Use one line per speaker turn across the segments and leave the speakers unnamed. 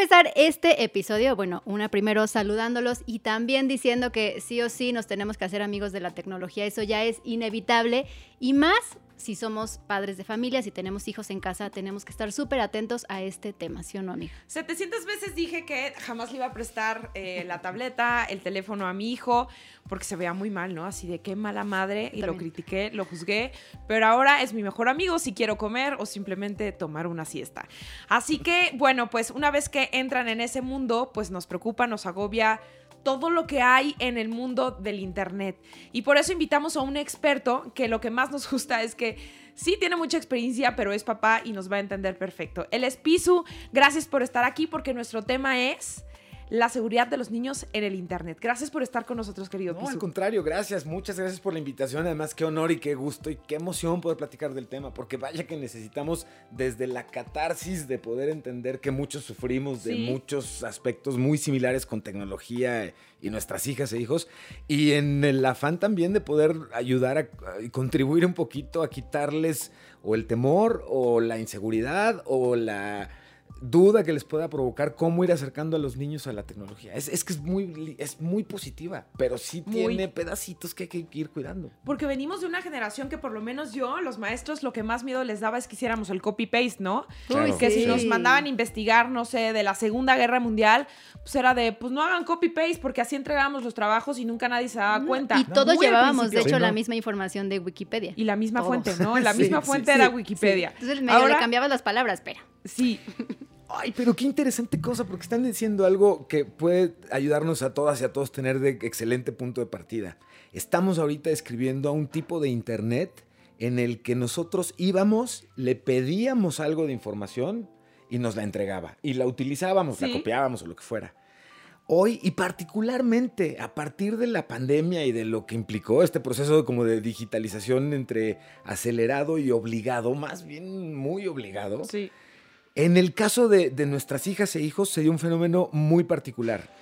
empezar este episodio, bueno, una primero saludándolos y también diciendo que sí o sí nos tenemos que hacer amigos de la tecnología, eso ya es inevitable. Y más si somos padres de familia, si tenemos hijos en casa, tenemos que estar súper atentos a este tema, ¿sí o no, amiga?
700 veces dije que jamás le iba a prestar eh, la tableta, el teléfono a mi hijo, porque se veía muy mal, ¿no? Así de qué mala madre, y lo critiqué, lo juzgué, pero ahora es mi mejor amigo si quiero comer o simplemente tomar una siesta. Así que, bueno, pues una vez que entran en ese mundo, pues nos preocupa, nos agobia todo lo que hay en el mundo del Internet. Y por eso invitamos a un experto que lo que más nos gusta es que sí tiene mucha experiencia, pero es papá y nos va a entender perfecto. Él es Pisu. Gracias por estar aquí porque nuestro tema es la seguridad de los niños en el Internet. Gracias por estar con nosotros, querido
no, al contrario, gracias. Muchas gracias por la invitación. Además, qué honor y qué gusto y qué emoción poder platicar del tema, porque vaya que necesitamos desde la catarsis de poder entender que muchos sufrimos de muchos aspectos muy similares con tecnología y nuestras hijas e hijos, y en el afán también de poder ayudar a, y contribuir un poquito a quitarles o el temor o la inseguridad o la duda que les pueda provocar cómo ir acercando a los niños a la tecnología. Es, que es muy, es muy positiva, pero sí tiene pedacitos que hay que ir cuidando.
Porque venimos de una generación que por lo menos yo, los maestros, lo que más miedo les daba es que hiciéramos el copy-paste, ¿no? Que si nos mandaban a investigar, no sé, de la Segunda Guerra Mundial, pues era de, pues no hagan copy-paste porque así entregábamos los trabajos y nunca nadie se daba cuenta.
Y todos llevábamos, de hecho, la misma información de Wikipedia.
Y la misma fuente, ¿no? La misma fuente era Wikipedia.
Entonces medio Ahora, le cambiabas las palabras, pero.
Sí.
Ay, pero qué interesante cosa, porque están diciendo algo que puede ayudarnos a todas y a todos tener de excelente punto de partida. Estamos ahorita escribiendo a un tipo de internet en el que nosotros íbamos, le pedíamos algo de información y nos la entregaba. Y la utilizábamos, la copiábamos o lo que fuera. Hoy, y particularmente a partir de la pandemia y de lo que implicó este proceso como de digitalización entre acelerado y obligado, más bien muy obligado.
Sí
en el caso de, nuestras hijas e hijos se dio un fenómeno muy particular.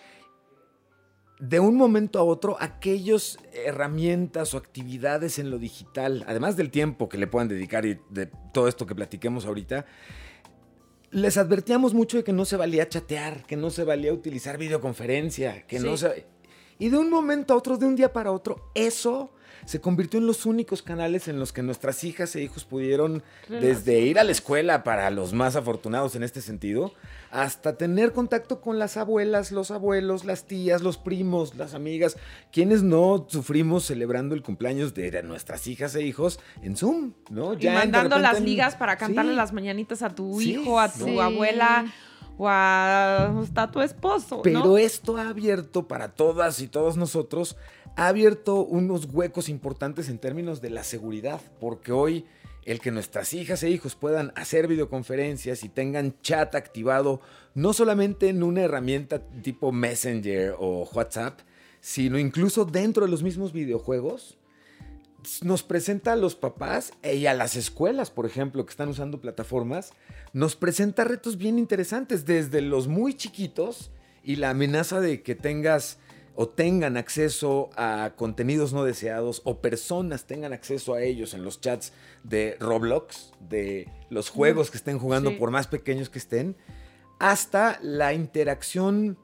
De un momento a otro, aquellas herramientas o actividades en lo digital, además del tiempo que le puedan dedicar y de todo esto que platiquemos ahorita, les advertíamos mucho de que no se valía chatear, que no se valía utilizar videoconferencia, que no se... Y de un momento a otro, de un día para otro, eso se convirtió en los únicos canales en los que nuestras hijas e hijos pudieron, desde ir a la escuela para los más afortunados en este sentido, hasta tener contacto con las abuelas, los abuelos, las tías, los primos, las amigas, quienes no sufrimos celebrando el cumpleaños de nuestras hijas e hijos en Zoom, ¿no?
Ya y mandando las ligas para cantarle las mañanitas a tu hijo, a tu abuela o hasta tu esposo.
Pero esto ha abierto para todas y todos nosotros ha abierto unos huecos importantes en términos de la seguridad, porque hoy el que nuestras hijas e hijos puedan hacer videoconferencias y tengan chat activado, no solamente en una herramienta tipo Messenger o WhatsApp, sino incluso dentro de los mismos videojuegos, nos presenta a los papás y a las escuelas, por ejemplo, que están usando plataformas, nos presenta retos bien interesantes, desde los muy chiquitos y la amenaza de que tengas o tengan acceso a contenidos no deseados o personas tengan acceso a ellos en los chats de Roblox, de los juegos que estén jugando por más pequeños que estén, hasta la interacción.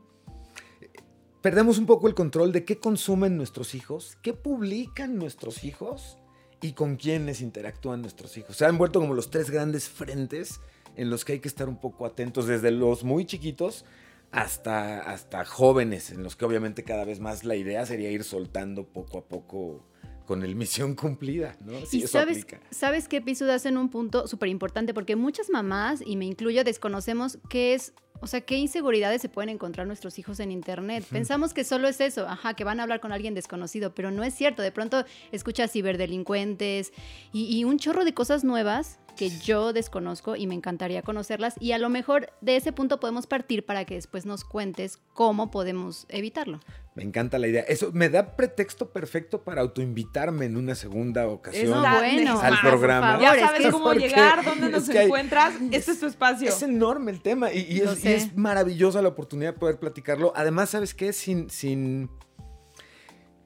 Perdemos un poco el control de qué consumen nuestros hijos, qué publican nuestros hijos y con quiénes interactúan nuestros hijos. Se han vuelto como los tres grandes frentes en los que hay que estar un poco atentos desde los muy chiquitos hasta, hasta jóvenes, en los que obviamente cada vez más la idea sería ir soltando poco a poco con el misión cumplida, ¿no?
y sabes, sabes que das en un punto súper importante, porque muchas mamás, y me incluyo, desconocemos qué es o sea, ¿qué inseguridades se pueden encontrar nuestros hijos en Internet? Pensamos que solo es eso, ajá, que van a hablar con alguien desconocido, pero no es cierto. De pronto escuchas ciberdelincuentes y, y un chorro de cosas nuevas que yo desconozco y me encantaría conocerlas y a lo mejor de ese punto podemos partir para que después nos cuentes cómo podemos evitarlo.
Me encanta la idea. Eso me da pretexto perfecto para autoinvitarme en una segunda ocasión
bueno.
al programa.
ya sabes cómo llegar, dónde nos encuentras. este es tu espacio.
Es enorme el tema y, es, maravillosa la oportunidad de poder platicarlo. Además, ¿sabes qué? Sin, sin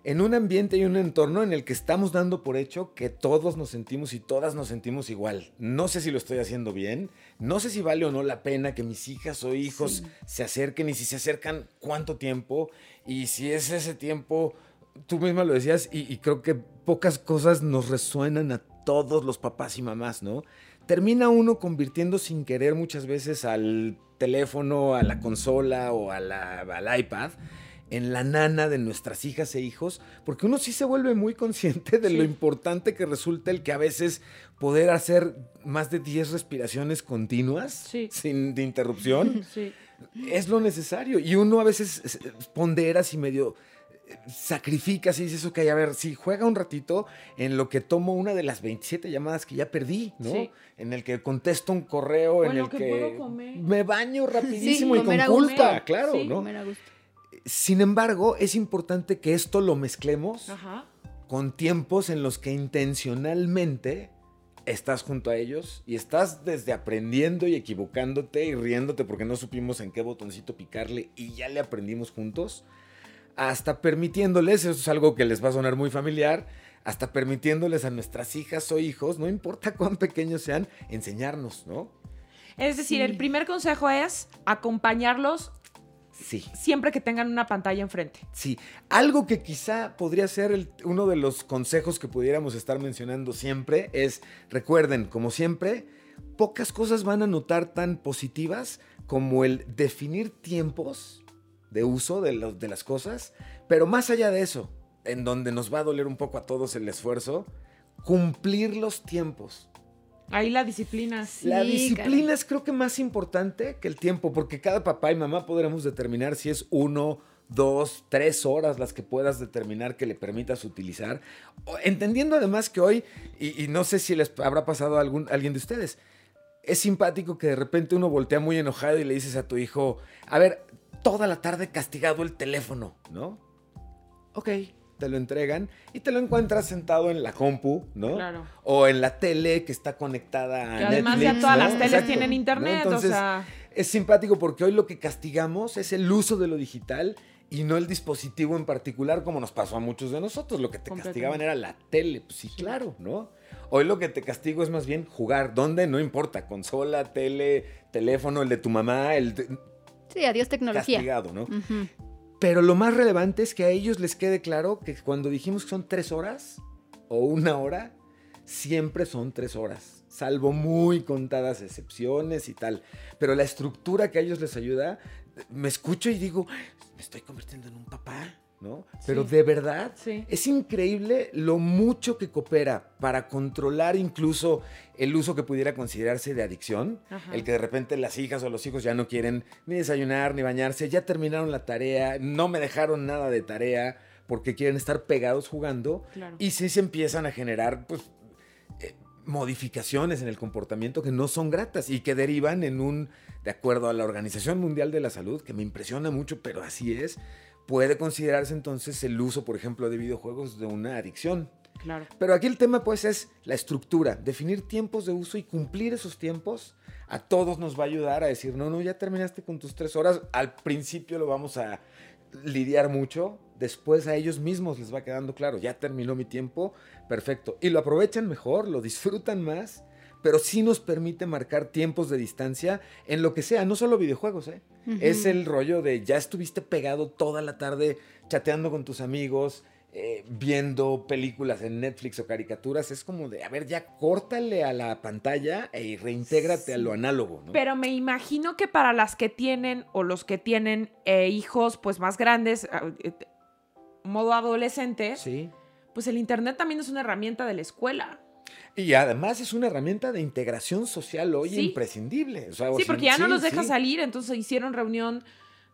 en un ambiente y un entorno en el que estamos dando por hecho que todos nos sentimos y todas nos sentimos igual. No sé si lo estoy haciendo bien, no sé si vale o no la pena que mis hijas o hijos se acerquen y si se acercan cuánto tiempo y si es ese tiempo, tú misma lo decías y, y creo que pocas cosas nos resuenan a todos los papás y mamás, ¿no? Termina uno convirtiendo sin querer muchas veces al teléfono, a la consola o a la, al iPad en la nana de nuestras hijas e hijos, porque uno sí se vuelve muy consciente de lo importante que resulta el que a veces poder hacer más de 10 respiraciones continuas sin de interrupción es lo necesario. Y uno a veces pondera y medio eh, sacrifica y dices, ok, a ver, si juega un ratito en lo que tomo una de las 27 llamadas que ya perdí, ¿no? En el que contesto un correo, en el que, me baño rapidísimo y con culpa, claro, ¿no? Sin embargo, es importante que esto lo mezclemos con tiempos en los que intencionalmente estás junto a ellos y estás desde aprendiendo y equivocándote y riéndote porque no supimos en qué botoncito picarle y ya le aprendimos juntos, hasta permitiéndoles, eso es algo que les va a sonar muy familiar, hasta permitiéndoles a nuestras hijas o hijos, no importa cuán pequeños sean, enseñarnos, ¿no?
Es decir, el primer consejo es acompañarlos
Sí.
Siempre que tengan una pantalla enfrente.
Sí. Algo que quizá podría ser uno de los consejos que pudiéramos estar mencionando siempre es, recuerden, como siempre, pocas cosas van a notar tan positivas como el definir tiempos de uso de, de las cosas, pero más allá de eso, en donde nos va a doler un poco a todos el esfuerzo, cumplir los tiempos.
Ahí la disciplina.
la disciplina es creo que más importante que el tiempo, porque cada papá y mamá podremos determinar si es uno, dos, tres horas las que puedas determinar que le permitas utilizar. Entendiendo además que hoy, y, no sé si les habrá pasado a algún, alguien de ustedes, es simpático que de repente uno voltea muy enojado y le dices a tu hijo, a ver, toda la tarde castigado el teléfono, ¿no? Ok, te lo entregan y te lo encuentras sentado en la compu, ¿no? Claro. O en la tele que está conectada a que
además ya todas las teles tienen internet, o sea...
Es simpático porque hoy lo que castigamos es el uso de lo digital y no el dispositivo en particular como nos pasó a muchos de nosotros. Lo que te castigaban era la tele, pues sí, claro, ¿no? Hoy lo que te castigo es más bien jugar. ¿Dónde? No importa. Consola, tele, teléfono, el de tu mamá, el...
Sí, adiós tecnología.
Castigado, ¿no? Pero lo más relevante es que a ellos les quede claro que cuando dijimos que son tres horas o una hora, siempre son tres horas, salvo muy contadas excepciones y tal. Pero la estructura que a ellos les ayuda, me escucho y digo, me estoy convirtiendo en un papá. ¿No? Pero de verdad es increíble lo mucho que coopera para controlar incluso el uso que pudiera considerarse de adicción, el que de repente las hijas o los hijos ya no quieren ni desayunar ni bañarse, ya terminaron la tarea, no me dejaron nada de tarea porque quieren estar pegados jugando. Y sí se empiezan a generar pues eh, modificaciones en el comportamiento que no son gratas y que derivan en un, de acuerdo a la Organización Mundial de la Salud, que me impresiona mucho, pero así es, puede considerarse entonces el uso, por ejemplo, de videojuegos de una adicción.
Claro.
Pero aquí el tema pues es la estructura, definir tiempos de uso y cumplir esos tiempos a todos nos va a ayudar a decir, no, no, ya terminaste con tus tres horas, al principio lo vamos a lidiar mucho, después a ellos mismos les va quedando claro, ya terminó mi tiempo, perfecto, y lo aprovechan mejor, lo disfrutan más pero sí nos permite marcar tiempos de distancia en lo que sea, no solo videojuegos, ¿eh? Es el rollo de ya estuviste pegado toda la tarde chateando con tus amigos, eh, viendo películas en Netflix o caricaturas, es como de, a ver, ya córtale a la pantalla e reintégrate a lo análogo, ¿no?
Pero me imagino que para las que tienen o los que tienen eh, hijos pues más grandes, eh, modo adolescente,
sí.
pues el Internet también es una herramienta de la escuela.
Y además es una herramienta de integración social hoy imprescindible.
sí, porque ya no los deja salir, entonces hicieron reunión.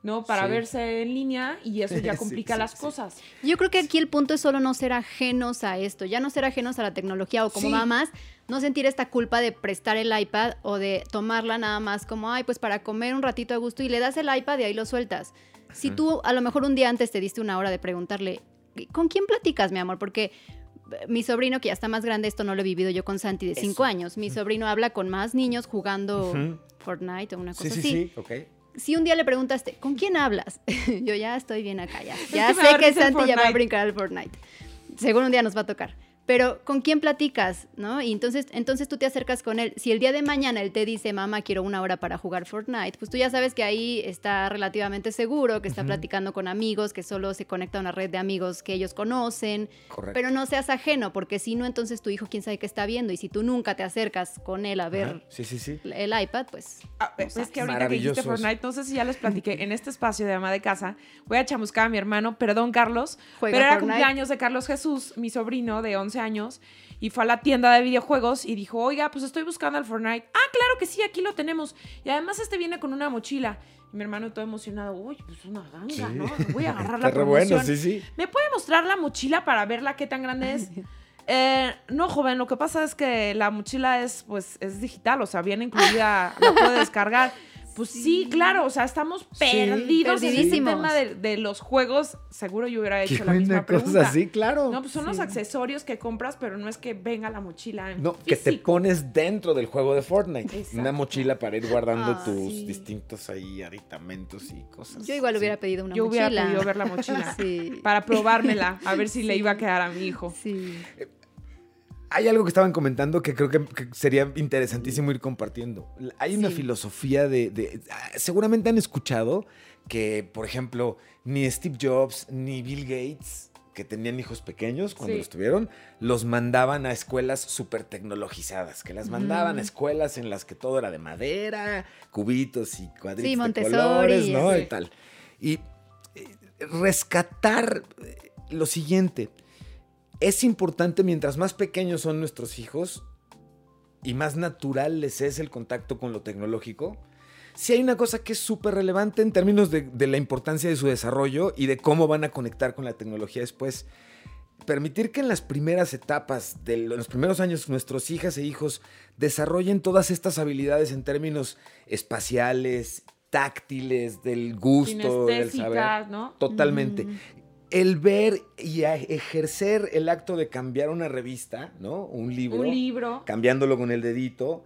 ¿no? Para verse en línea y eso ya complica las cosas.
Yo creo que aquí el punto es solo no ser ajenos a esto, ya no ser ajenos a la tecnología o como mamás, no sentir esta culpa de prestar el iPad o de tomarla nada más como, ay, pues para comer un ratito a gusto y le das el iPad y ahí lo sueltas. Si tú a lo mejor un día antes te diste una hora de preguntarle, ¿con quién platicas, mi amor? Porque mi sobrino, que ya está más grande, esto no lo he vivido yo con Santi de 5 años. Mi sobrino habla con más niños jugando Fortnite o una cosa
sí,
sí,
Sí, ok.
si un día le preguntaste, ¿con quién hablas? Yo ya estoy bien acá, ya.
Es
Ya
que
sé que Santi ya va a brincar al Fortnite. Seguro un día nos va a tocar. Pero ¿con quién platicas? ¿No? Y entonces, entonces tú te acercas con él. Si el día de mañana él te dice, mamá, quiero una hora para jugar Fortnite, pues tú ya sabes que ahí está relativamente seguro, que está platicando con amigos, que solo se conecta a una red de amigos que ellos conocen.
Correcto.
Pero no seas ajeno, porque si no, entonces tu hijo quién sabe qué está viendo. Y si tú nunca te acercas con él a ver
Ajá, Sí, sí, sí.
el iPad, pues
Ah, es que ahorita que dijiste. Fortnite, no sé si ya les platiqué, en este espacio de ama de casa, voy a chamuscar a mi hermano, perdón Carlos,
Juega
pero era
Fortnite.
cumpleaños de Carlos Jesús, mi sobrino de 11 años, y fue a la tienda de videojuegos y dijo, oiga, pues estoy buscando al Fortnite. Ah, claro que sí, aquí lo tenemos. Y además este viene con una mochila. Y mi hermano todo emocionado, uy, pues una ganga,
Sí.
¿no? Voy a agarrar
Está
la
re bueno,
promoción.
sí, sí.
¿Me puede mostrar la mochila para verla qué tan grande es? Eh, no, joven, lo que pasa es que la mochila es, pues, es digital, o sea, viene incluida, la puede descargar. Pues sí, claro, o sea, estamos perdidos en
perdidísimos.
tema de, de los juegos. Seguro yo hubiera
Qué
hecho la misma pregunta.
cosa, sí, claro.
No, pues son los accesorios que compras, pero no es que venga la mochila en
No, que te pones dentro del juego de Fortnite.
Exacto.
Una mochila para ir guardando
Ah,
tus
sí.
distintos ahí aditamentos y cosas.
yo igual
Sí.
hubiera pedido una
Yo hubiera
mochila.
podido ver la mochila
Sí.
para probármela, a ver si le iba a quedar a mi hijo.
Sí.
Hay algo que estaban comentando que creo que, que sería interesantísimo ir compartiendo. Hay una filosofía de, de- ah, Seguramente han escuchado que, por ejemplo, ni Steve Jobs ni Bill Gates, que tenían hijos pequeños cuando
Sí.
los tuvieron, los mandaban a escuelas súper tecnologizadas, que las mandaban a escuelas en las que todo era de madera, cubitos y cuadritos
Sí,
de
Montessori,
colores, ¿no? Y tal. Y eh, rescatar eh, lo siguiente es importante mientras más pequeños son nuestros hijos y más natural les es el contacto con lo tecnológico. Si hay una cosa que es súper relevante en términos de, de la importancia de su desarrollo y de cómo van a conectar con la tecnología después. Permitir que en las primeras etapas, de los primeros años, nuestros hijas e hijos desarrollen todas estas habilidades en términos espaciales, táctiles, del gusto, del saber.
¿no?
Totalmente.
Mm.
El ver y ejercer el acto de cambiar una revista, ¿no? Un libro.
Un libro.
Cambiándolo con el dedito.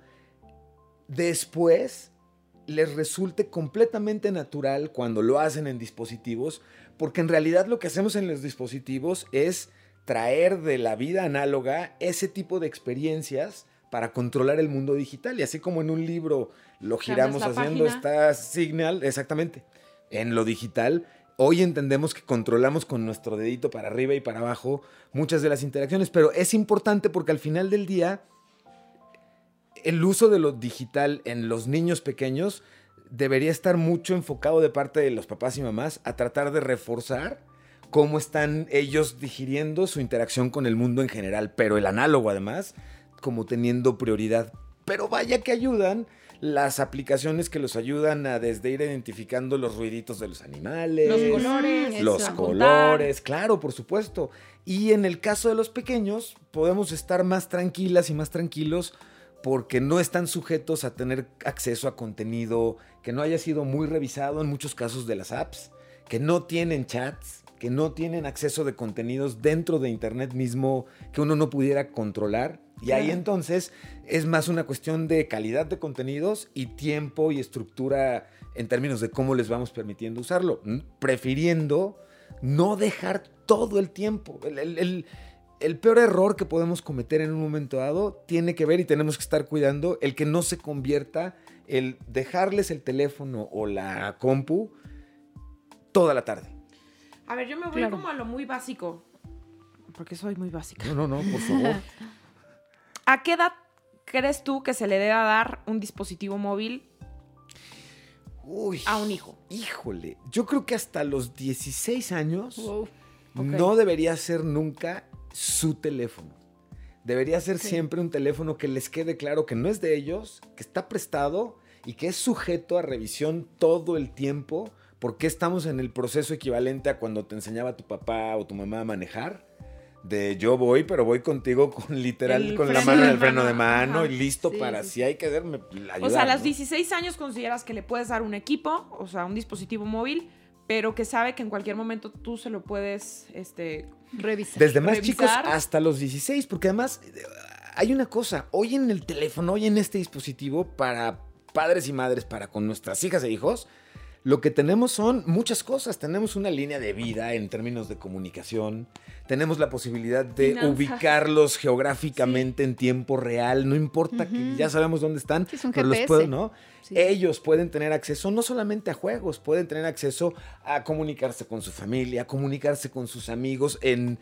Después les resulte completamente natural cuando lo hacen en dispositivos, porque en realidad lo que hacemos en los dispositivos es traer de la vida análoga ese tipo de experiencias para controlar el mundo digital. Y así como en un libro lo giramos haciendo
página.
esta signal, exactamente. En lo digital, hoy entendemos que controlamos con nuestro dedito para arriba y para abajo muchas de las interacciones, pero es importante porque al final del día el uso de lo digital en los niños pequeños debería estar mucho enfocado de parte de los papás y mamás a tratar de reforzar cómo están ellos digiriendo su interacción con el mundo en general, pero el análogo además como teniendo prioridad. Pero vaya que ayudan las aplicaciones que los ayudan a desde ir identificando los ruiditos de los animales,
Los colores.
Los
eso.
colores, claro, por supuesto. Y en el caso de los pequeños, podemos estar más tranquilas y más tranquilos porque no están sujetos a tener acceso a contenido que no haya sido muy revisado en muchos casos de las apps, que no tienen chats, que no tienen acceso de contenidos dentro de Internet mismo que uno no pudiera controlar. Y ahí entonces es más una cuestión de calidad de contenidos y tiempo y estructura en términos de cómo les vamos permitiendo usarlo, n- prefiriendo no dejar todo el tiempo. El, el- el- el peor error que podemos cometer en un momento dado tiene que ver y tenemos que estar cuidando el que no se convierta el dejarles el teléfono o la compu toda la tarde.
A ver, yo me voy
Claro.
como a lo muy básico. Porque soy muy básica.
No, no, no, por favor.
¿A qué edad crees tú que se le debe dar un dispositivo móvil
Uy,
a un hijo?
híjole, yo creo que hasta los 16 años
Wow.
No debería ser nunca su teléfono. Debería ser siempre un teléfono que les quede claro que no es de ellos, que está prestado y que es sujeto a revisión todo el tiempo, porque estamos en el proceso equivalente a cuando te enseñaba tu papá o tu mamá a manejar. De yo voy, pero voy contigo con literal,
El
con la mano en el freno de mano
ajá.
y listo
Sí,
para
sí,
si hay que darme ayudar.
O sea, a las
¿no?
16 años consideras que le puedes dar un equipo, o sea, un dispositivo móvil, pero que sabe que en cualquier momento tú se lo puedes, este,
Revisa.
Desde más
revisar.
chicos hasta los 16, porque además eh, hay una cosa, hoy en el teléfono, hoy en este dispositivo para padres y madres, para con nuestras hijas e hijos, Lo que tenemos son muchas cosas. Tenemos una línea de vida en términos de comunicación. Tenemos la posibilidad de ubicarlos geográficamente en tiempo real. No importa que ya sabemos dónde están, pero los puedo, ¿no? Ellos pueden tener acceso no solamente a juegos, pueden tener acceso a comunicarse con su familia, a comunicarse con sus amigos en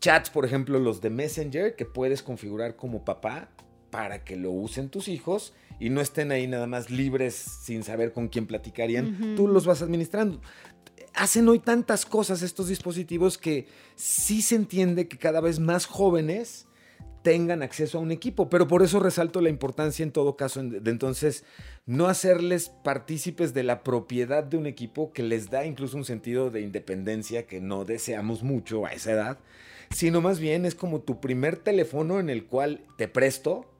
chats, por ejemplo, los de Messenger, que puedes configurar como papá para que lo usen tus hijos y no estén ahí nada más libres sin saber con quién platicarían, tú los vas administrando. Hacen hoy tantas cosas estos dispositivos que sí se entiende que cada vez más jóvenes tengan acceso a un equipo, pero por eso resalto la importancia en todo caso de entonces no hacerles partícipes de la propiedad de un equipo que les da incluso un sentido de independencia que no deseamos mucho a esa edad, sino más bien es como tu primer teléfono en el cual te presto,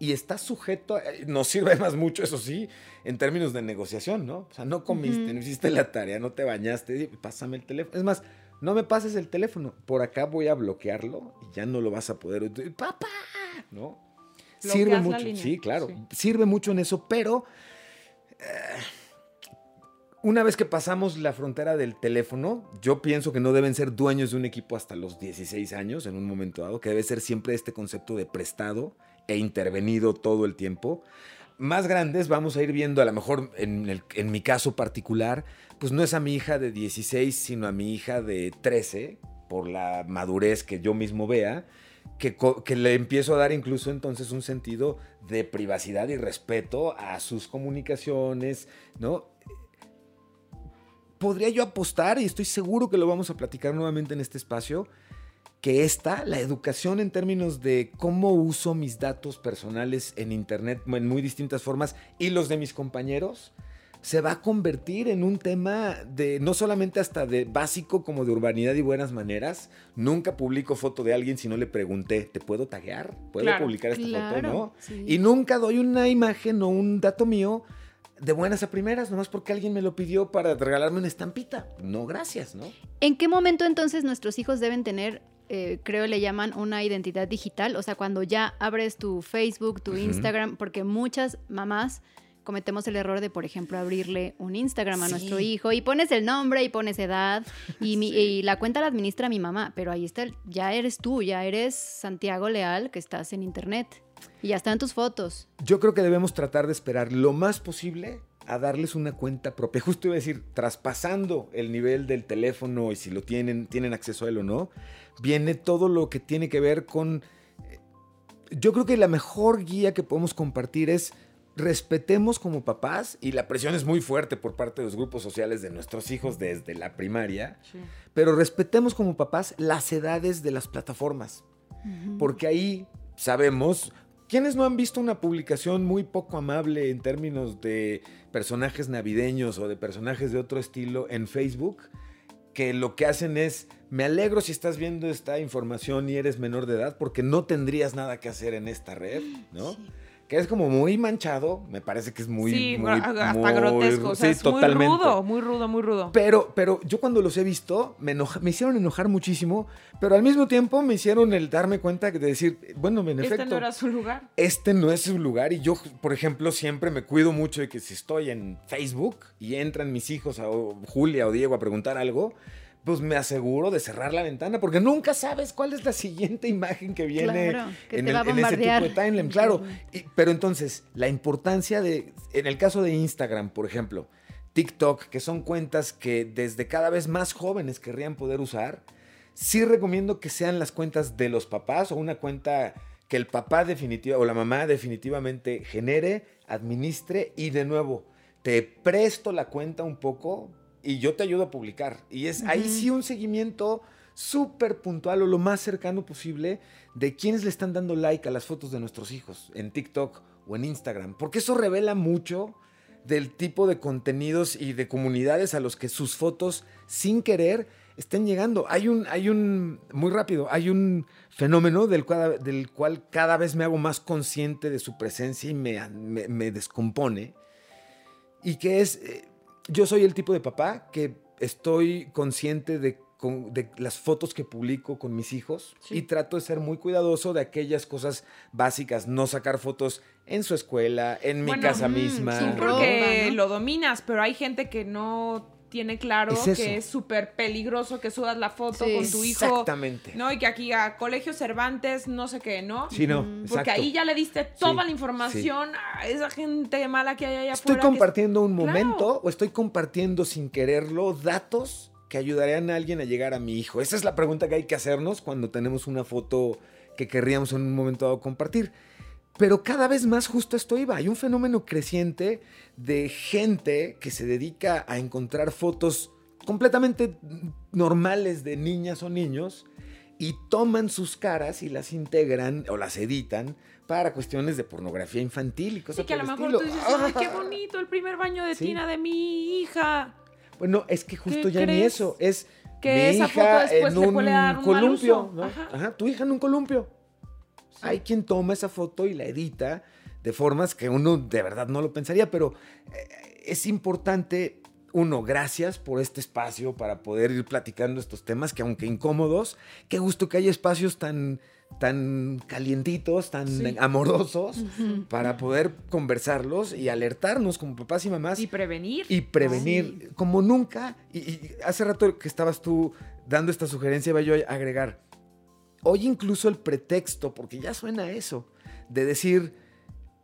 y estás sujeto, eh, nos sirve más mucho, eso sí, en términos de negociación, ¿no? O sea, no comiste, no hiciste la tarea, no te bañaste, pásame el teléfono. Es más, no me pases el teléfono, por acá voy a bloquearlo y ya no lo vas a poder. ¡Papá! ¿No? Sirve mucho, sí, claro, sirve mucho en eso, pero eh, una vez que pasamos la frontera del teléfono, yo pienso que no deben ser dueños de un equipo hasta los 16 años en un momento dado, que debe ser siempre este concepto de prestado e intervenido todo el tiempo. Más grandes vamos a ir viendo, a lo mejor en, mi caso particular, pues no es a mi hija de 16, sino a mi hija de 13, por la madurez que yo mismo vea, que, que, le empiezo a dar incluso entonces un sentido de privacidad y respeto a sus comunicaciones, ¿no? Podría yo apostar, y estoy seguro que lo vamos a platicar nuevamente en este espacio, que esta, la educación en términos de cómo uso mis datos personales en Internet en muy distintas formas y los de mis compañeros, se va a convertir en un tema de no solamente hasta de básico como de urbanidad y buenas maneras. Nunca publico foto de alguien si no le pregunté, ¿te puedo taguear? ¿Puedo publicar esta foto? ¿No? Y nunca doy una imagen o un dato mío de buenas a primeras, nomás porque alguien me lo pidió para regalarme una estampita. No, gracias, ¿no?
¿En qué momento entonces nuestros hijos deben tener eh, creo le llaman una identidad digital, o sea, cuando ya abres tu Facebook, tu Instagram, porque muchas mamás cometemos el error de, por ejemplo, abrirle un Instagram a nuestro hijo y pones el nombre y pones edad y, la cuenta la administra mi mamá, pero ahí está, ya eres tú, ya eres Santiago Leal que estás en internet y ya están tus fotos.
Yo creo que debemos tratar de esperar lo más posible a darles una cuenta propia. Justo iba a decir, traspasando el nivel del teléfono y si lo tienen, tienen acceso a él o no, viene todo lo que tiene que ver con... Eh, yo creo que la mejor guía que podemos compartir es respetemos como papás, y la presión es muy fuerte por parte de los grupos sociales de nuestros hijos desde la primaria, pero respetemos como papás las edades de las plataformas, porque ahí sabemos, ¿Quiénes no han visto una publicación muy poco amable en términos de personajes navideños o de personajes de otro estilo en Facebook? Que lo que hacen es, me alegro si estás viendo esta información y eres menor de edad porque no tendrías nada que hacer en esta red, ¿no? Que es como muy manchado, me parece que es muy...
Sí, hasta grotesco, o sea, es muy rudo, muy rudo, muy rudo.
Pero, pero yo cuando los he visto, me, me hicieron enojar muchísimo, pero al mismo tiempo me hicieron el darme cuenta de decir, bueno, en efecto...
Este no era su lugar.
Este no es su lugar y yo, por ejemplo, siempre me cuido mucho de que si estoy en Facebook y entran mis hijos, o Julia o Diego, a preguntar algo, pues me aseguro de cerrar la ventana, porque nunca sabes cuál es la siguiente imagen que viene en, ese tipo de timeline. Claro, pero entonces, la importancia de, en el caso de Instagram, por ejemplo, TikTok, que son cuentas que desde cada vez más jóvenes querrían poder usar, sí recomiendo que sean las cuentas de los papás o una cuenta que el papá definitiva o la mamá definitivamente genere, administre y de nuevo, te presto la cuenta un poco y yo te ayudo a publicar. Y es ahí sí un seguimiento súper puntual o lo más cercano posible de quienes le están dando like a las fotos de nuestros hijos en TikTok o en Instagram. Porque eso revela mucho del tipo de contenidos y de comunidades a los que sus fotos sin querer estén llegando. Hay un, hay un, muy rápido, hay un fenómeno del cual, del cual cada vez me hago más consciente de su presencia y me, me, descompone. Y que es, eh, yo soy el tipo de papá que estoy consciente de con, de las fotos que publico con mis hijos y trato de ser muy cuidadoso de aquellas cosas básicas, no sacar fotos en su escuela, en mi casa misma.
Sí, porque lo dominas, pero hay gente que no tiene claro que es súper peligroso que subas la foto con tu hijo.
Exactamente.
¿No? Y que aquí a Colegio Cervantes, no sé qué, ¿no?
Sí, no.
Porque ahí ya le diste toda la información a esa gente mala que hay allá
estoy afuera. Estoy compartiendo un momento o estoy compartiendo sin quererlo datos que ayudarían a alguien a llegar a mi hijo. Esa es la pregunta que hay que hacernos cuando tenemos una foto que querríamos en un momento dado compartir. Pero cada vez más justo esto iba. Hay un fenómeno creciente de gente que se dedica a encontrar fotos completamente normales de niñas o niños y toman sus caras y las integran o las editan para cuestiones de pornografía infantil y cosas
sí, que a lo mejor tú dices, ¡ay, qué bonito el primer baño de tina de mi hija!
Bueno, es que justo ya ni eso, es que mi esa hija foto en un, un columpio, ¿no? Ajá, tu hija en un columpio. Hay quien toma esa foto y la edita de formas que uno de verdad no lo pensaría, pero eh, es importante, uno, gracias por este espacio para poder ir platicando estos temas que aunque incómodos, qué gusto que haya espacios tan tan calientitos, tan amorosos, para poder conversarlos y alertarnos como papás y mamás.
Y prevenir.
Y prevenir, como nunca. Y, hace rato que estabas tú dando esta sugerencia, iba yo a agregar, hoy incluso el pretexto, porque ya suena eso, de decir,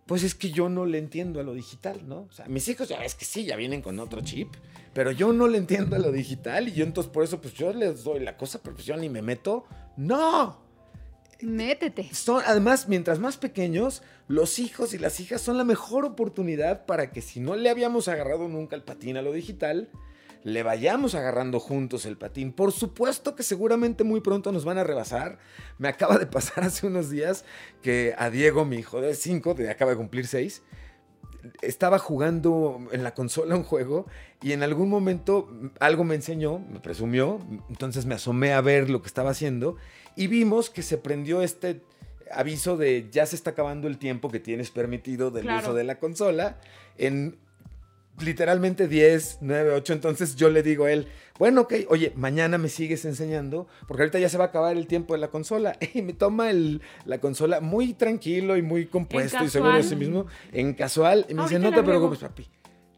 pues es que yo no le entiendo a lo digital, ¿no? O sea, mis hijos ya ves que sí, ya vienen con otro chip, pero yo no le entiendo a lo digital y yo entonces por eso pues yo les doy la cosa, pero pues yo ni me meto. No.
Métete.
Son, además, mientras más pequeños, los hijos y las hijas son la mejor oportunidad para que si no le habíamos agarrado nunca el patín a lo digital, le vayamos agarrando juntos el patín. Por supuesto que seguramente muy pronto nos van a rebasar. Me acaba de pasar hace unos días que a Diego, mi hijo de 5, acaba de cumplir 6, estaba jugando en la consola un juego y en algún momento algo me enseñó, me presumió, entonces me asomé a ver lo que estaba haciendo y vimos que se prendió este aviso de ya se está acabando el tiempo que tienes permitido del uso de la consola en literalmente 10, 9, 8. Entonces yo le digo a él, bueno, ok, oye, mañana me sigues enseñando, porque ahorita ya se va a acabar el tiempo de la consola. Y me toma el, la consola muy tranquilo y muy compuesto y seguro de sí mismo, en casual. Y me dice, no te preocupes, papi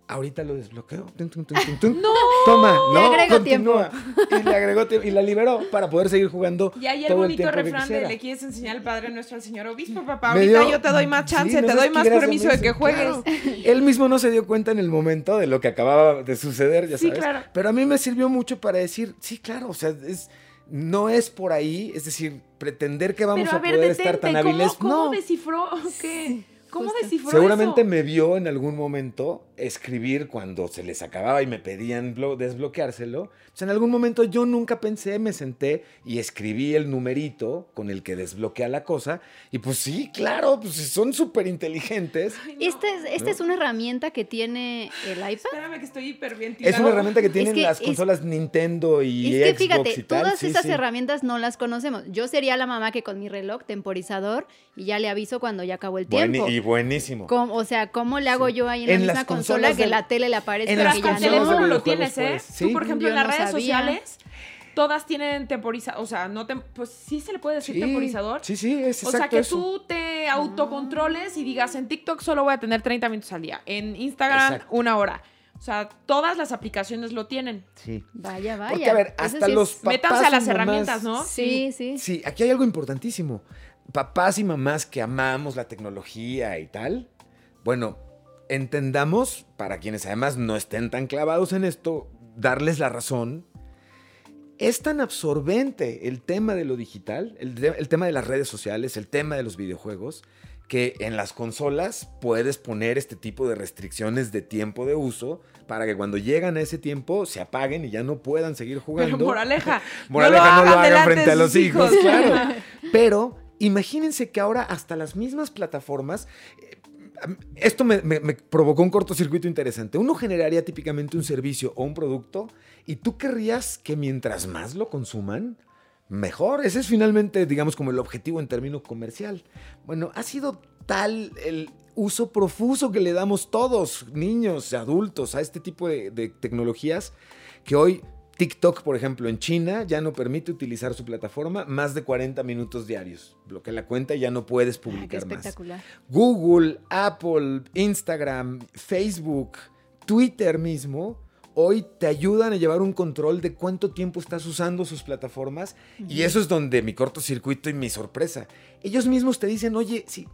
ahorita lo desbloqueo.
no.
Toma, ¿no?
Le agrego tiempo.
Y le agregó tiempo y la liberó para poder seguir jugando.
Y hay el bonito refrán de le quieres enseñar al Padre nuestro al Señor Obispo, papá. Ahorita yo te doy más chance, te doy más permiso de que juegues.
Él mismo no se dio cuenta en el momento de lo que acababa de suceder, ya sabes.
Sí, claro.
Pero a mí me sirvió mucho para decir, sí, claro, o sea, es no es por ahí, es decir, pretender que vamos a, poder estar tan hábiles.
¿Cómo,
cómo
descifró? ¿Qué? ¿Cómo descifró
Seguramente me vio en algún momento escribir cuando se les acababa y me pedían desbloqueárselo. Pues en algún momento yo nunca pensé, me senté y escribí el numerito con el que desbloquea la cosa. Y pues sí, claro, pues son súper inteligentes.
Esta es, esta es una herramienta que tiene el iPad.
Espérame que estoy hiper bien
Es una herramienta que tienen las consolas Nintendo y es que, fíjate,
todas esas herramientas no las conocemos. Yo sería la mamá que con mi reloj temporizador y ya le aviso cuando ya acabó el tiempo.
y buenísimo.
o sea, ¿cómo le hago yo ahí en, la misma consola que la tele le aparezca?
En Pero el teléfono lo tienes, ¿eh? Tú, por ejemplo, en las redes sociales todas tienen temporizador, o sea, no pues sí se le puede decir temporizador.
Sí, sí, es
O sea, que tú te autocontroles y digas, en TikTok solo voy a tener 30 minutos al día, en Instagram una hora. O sea, todas las aplicaciones lo tienen.
Sí.
Vaya, vaya.
Porque, a ver, hasta los papás
Métanse a las herramientas, ¿no?
Sí, sí.
Sí, aquí hay algo importantísimo. Papás y mamás que amamos la tecnología y tal, bueno, entendamos, para quienes además no estén tan clavados en esto, darles la razón. Es tan absorbente el tema de lo digital, el, tema de las redes sociales, el tema de los videojuegos, que en las consolas puedes poner este tipo de restricciones de tiempo de uso para que cuando llegan a ese tiempo se apaguen y ya no puedan seguir jugando.
Pero moraleja.
moraleja no lo, hagan frente a los hijos, claro. Pero imagínense que ahora hasta las mismas plataformas esto me, provocó un cortocircuito interesante. Uno generaría típicamente un servicio o un producto y tú querrías que mientras más lo consuman, mejor. Ese es finalmente, digamos, como el objetivo en términos comercial. Bueno, ha sido tal el uso profuso que le damos todos, niños, adultos, a este tipo de tecnologías, que hoy TikTok, por ejemplo, en China ya no permite utilizar su plataforma más de 40 minutos diarios. Bloquea la cuenta y ya no puedes
Ah, qué
publicar más.
espectacular.
Google, Apple, Instagram, Facebook, Twitter mismo, hoy te ayudan a llevar un control de cuánto tiempo estás usando sus plataformas. Y eso es donde mi cortocircuito y mi sorpresa. Ellos mismos te dicen, oye, sí,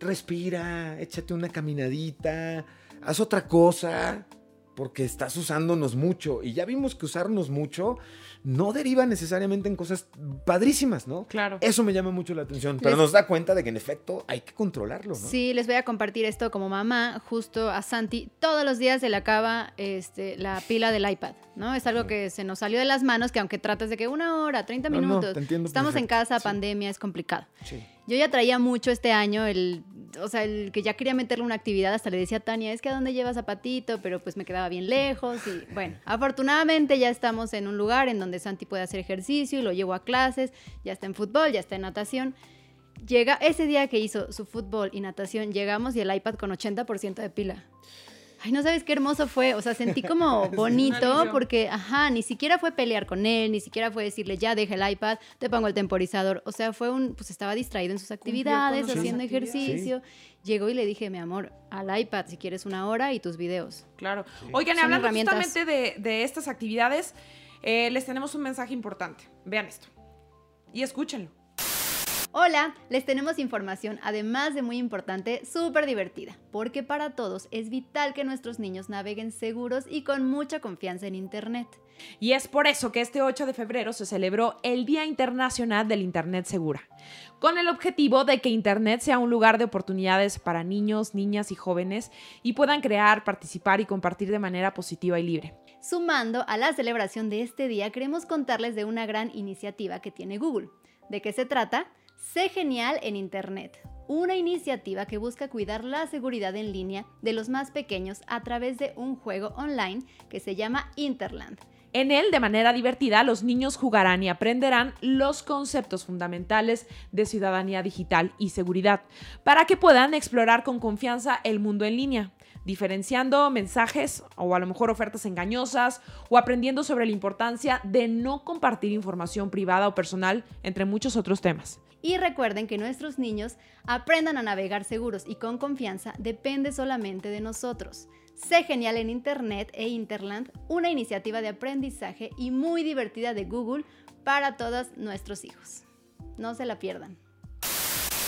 respira, échate una caminadita, haz otra cosa, porque estás usándonos mucho. Y ya vimos que usarnos mucho no deriva necesariamente en cosas padrísimas, ¿no?
Claro.
Eso me llama mucho la atención, pero
Les-
nos da cuenta de que en efecto hay que controlarlo, ¿no?
Sí, les voy a compartir esto como mamá, justo a Santi. Todos los días se le acaba este, la pila del iPad, ¿no? Es algo que se nos salió de las manos, que aunque trates de que una hora, 30
No, no,
minutos,
te entiendo
estamos en casa,
sí.
pandemia, es complicado.
Sí.
Yo ya traía mucho este año el, o sea, el que ya quería meterle una actividad, hasta le decía a Tania, es que a dónde llevas a Patito, pero pues me quedaba bien lejos y bueno, afortunadamente ya estamos en un lugar en donde Santi puede hacer ejercicio y lo llevo a clases, ya está en fútbol, ya está en natación. Llega ese día que hizo su fútbol y natación, llegamos y el iPad con 80% de pila. Ay, no sabes qué hermoso fue. O sea, sentí como bonito porque, ajá, ni siquiera fue pelear con él, ni siquiera fue decirle, ya deja el iPad, te pongo el temporizador. O sea, fue un, pues estaba distraído en sus actividades, haciendo
actividades.
ejercicio. Llegó y le dije, mi amor, al iPad si quieres una hora y tus videos.
Claro. Oigan, y
Son
hablando justamente de, de estas actividades, eh, les tenemos un mensaje importante. Vean esto. Y escúchenlo.
Hola, les tenemos información, además de muy importante, súper divertida, porque para todos es vital que nuestros niños naveguen seguros y con mucha confianza en Internet.
Y es por eso que este 8 de febrero se celebró el Día Internacional del Internet Segura, con el objetivo de que Internet sea un lugar de oportunidades para niños, niñas y jóvenes y puedan crear, participar y compartir de manera positiva y libre.
Sumando a la celebración de este día, queremos contarles de una gran iniciativa que tiene Google. ¿De qué se trata? Sé Genial en Internet, una iniciativa que busca cuidar la seguridad en línea de los más pequeños a través de un juego online que se llama Interland.
En él, de manera divertida, los niños jugarán y aprenderán los conceptos fundamentales de ciudadanía digital y seguridad, para que puedan explorar con confianza el mundo en línea, diferenciando mensajes o a lo mejor ofertas engañosas o aprendiendo sobre la importancia de no compartir información privada o personal, entre muchos otros temas.
Y recuerden que nuestros niños aprendan a navegar seguros y con confianza depende solamente de nosotros. Sé genial en Internet e Interland, una iniciativa de aprendizaje y muy divertida de Google para todos nuestros hijos. No se la pierdan.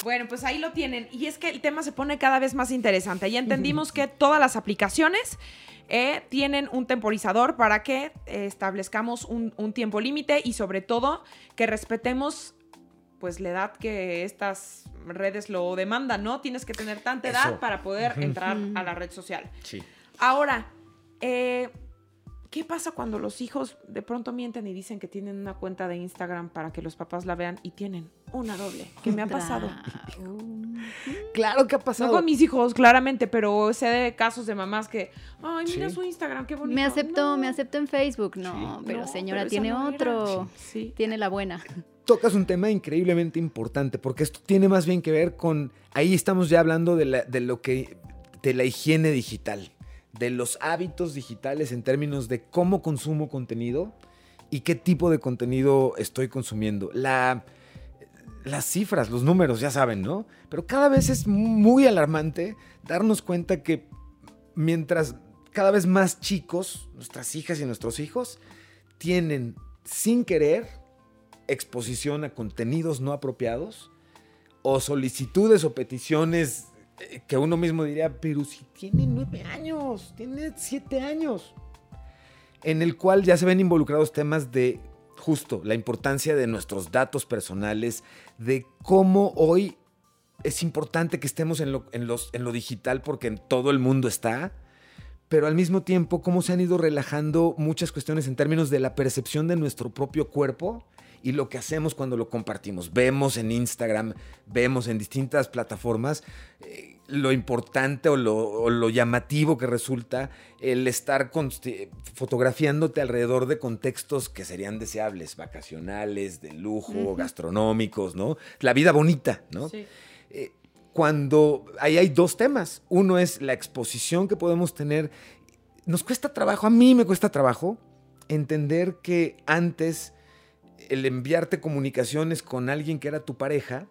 Bueno, pues ahí lo tienen. Y es que el tema se pone cada vez más interesante. Ya entendimos que todas las aplicaciones eh, tienen un temporizador para que eh, establezcamos un, un tiempo límite y sobre todo que respetemos pues la edad que estas redes lo demandan, ¿no? Tienes que tener tanta edad
Eso.
para poder entrar a la red social.
Sí.
Ahora, eh, ¿qué pasa cuando los hijos de pronto mienten y dicen que tienen una cuenta de Instagram para que los papás la vean y tienen una doble? ¿Qué me ha pasado?
Claro que ha
No
pasado.
con mis hijos, claramente, pero sé de casos de mamás que, ay, mira
Sí.
su Instagram, qué bonito.
Me aceptó,
No,
me aceptó en Facebook. No, pero
no,
señora,
pero
tiene
no
otro.
Sí.
Tiene la buena.
Tocas un tema increíblemente importante, porque esto tiene más bien que ver con. Ahí estamos ya hablando de, la- lo que. de la higiene digital, de los hábitos digitales en términos de cómo consumo contenido y qué tipo de contenido estoy consumiendo. La, las cifras, los números, ya saben, ¿no? Pero cada vez es muy alarmante darnos cuenta que mientras cada vez más chicos, nuestras hijas y nuestros hijos, tienen sin querer exposición a contenidos no apropiados o solicitudes o peticiones eh, que uno mismo diría, pero si tiene nueve años, tiene siete años, en el cual ya se ven involucrados temas de justo la importancia de nuestros datos personales, de cómo hoy es importante que estemos en lo, en los, en lo digital porque en todo el mundo está, pero al mismo tiempo cómo se han ido relajando muchas cuestiones en términos de la percepción de nuestro propio cuerpo y lo que hacemos cuando lo compartimos. Vemos en Instagram, vemos en distintas plataformas eh, lo importante o lo, o lo llamativo que resulta el estar fotografiándote alrededor de contextos que serían deseables, vacacionales, de lujo, gastronómicos, ¿no? La vida bonita, ¿no?
Sí.
eh, cuando ahí hay dos temas. Uno es la exposición que podemos tener. Nos cuesta trabajo, a mí me cuesta trabajo entender que antes el enviarte comunicaciones con alguien que era tu pareja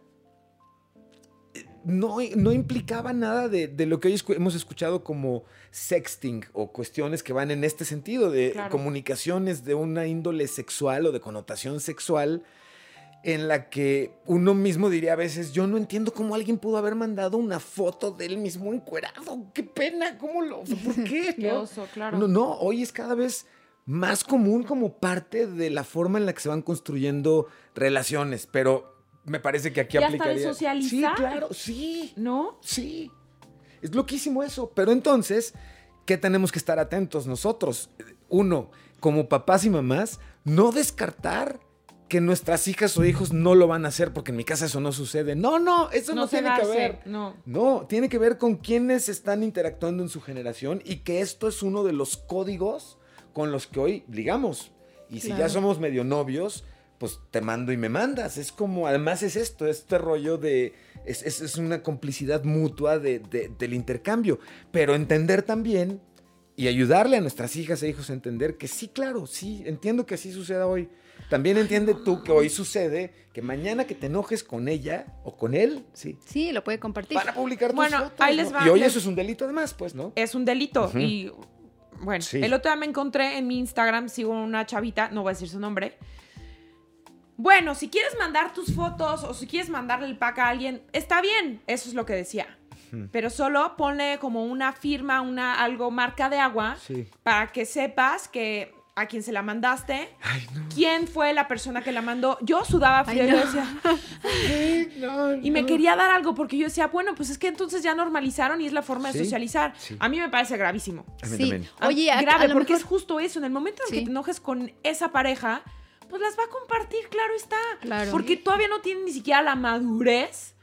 no, no implicaba nada de, lo que hoy hemos escuchado como sexting o cuestiones que van en este sentido, de comunicaciones de una índole sexual o de connotación sexual, en la que uno mismo diría a veces, yo no entiendo cómo alguien pudo haber mandado una foto de él mismo encuerado, qué pena, ¿cómo lo, por qué?
¿no? claro.
no, no, hoy es cada vez más común como parte de la forma en la que se van construyendo relaciones, pero me parece que aquí
y
aplicaría.
Hasta de socializar.
Sí, claro, sí.
¿No?
Sí. Es loquísimo eso. Pero entonces, ¿qué tenemos que estar atentos nosotros? Uno, como papás y mamás, no descartar que nuestras hijas o hijos no lo van a hacer, porque en mi casa eso no sucede. No, no, eso no, tiene que ver.
No.
no, tiene que ver con quienes están interactuando en su generación y que esto es uno de los códigos con los que hoy ligamos. Y si ya somos medio novios, pues te mando y me mandas. Es como, además es esto, este rollo de, es, es, una complicidad mutua de, del intercambio. Pero entender también y ayudarle a nuestras hijas e hijos a entender que sí, claro, sí, entiendo que así suceda hoy. También entiende tú que hoy sucede que mañana que te enojes con ella o con él, sí.
Sí, lo puede compartir.
Van a publicar tus
bueno, ahí les va,
Y hoy eso es un delito además, pues, ¿no?
Es un delito. Y bueno, el otro día me encontré en mi Instagram, sigo una chavita, no voy a decir su nombre, bueno, si quieres mandar tus fotos o si quieres mandarle el pack a alguien, está bien. Eso es lo que decía. Pero solo ponle como una firma, una algo marca de agua para que sepas que a quien se la mandaste, quién fue la persona que la mandó. Yo sudaba frío, yo decía, y me quería dar algo porque yo decía, bueno, pues es que entonces ya normalizaron y es la forma de socializar. A mí me parece gravísimo.
sí. Oye,
grave, porque es justo eso. En el momento en que te enojes con esa pareja, pues las va a compartir, claro está. Claro. Porque todavía no tienen ni siquiera la madurez.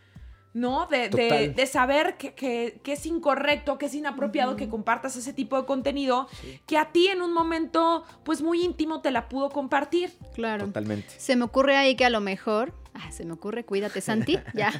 ¿No? De, de, saber que, que, es incorrecto, que es inapropiado que compartas ese tipo de contenido que a ti en un momento, pues muy íntimo, te la pudo compartir.
Claro.
Totalmente.
Se me ocurre ahí que a lo mejor. Ah, se me ocurre, cuídate, Santi. Ya,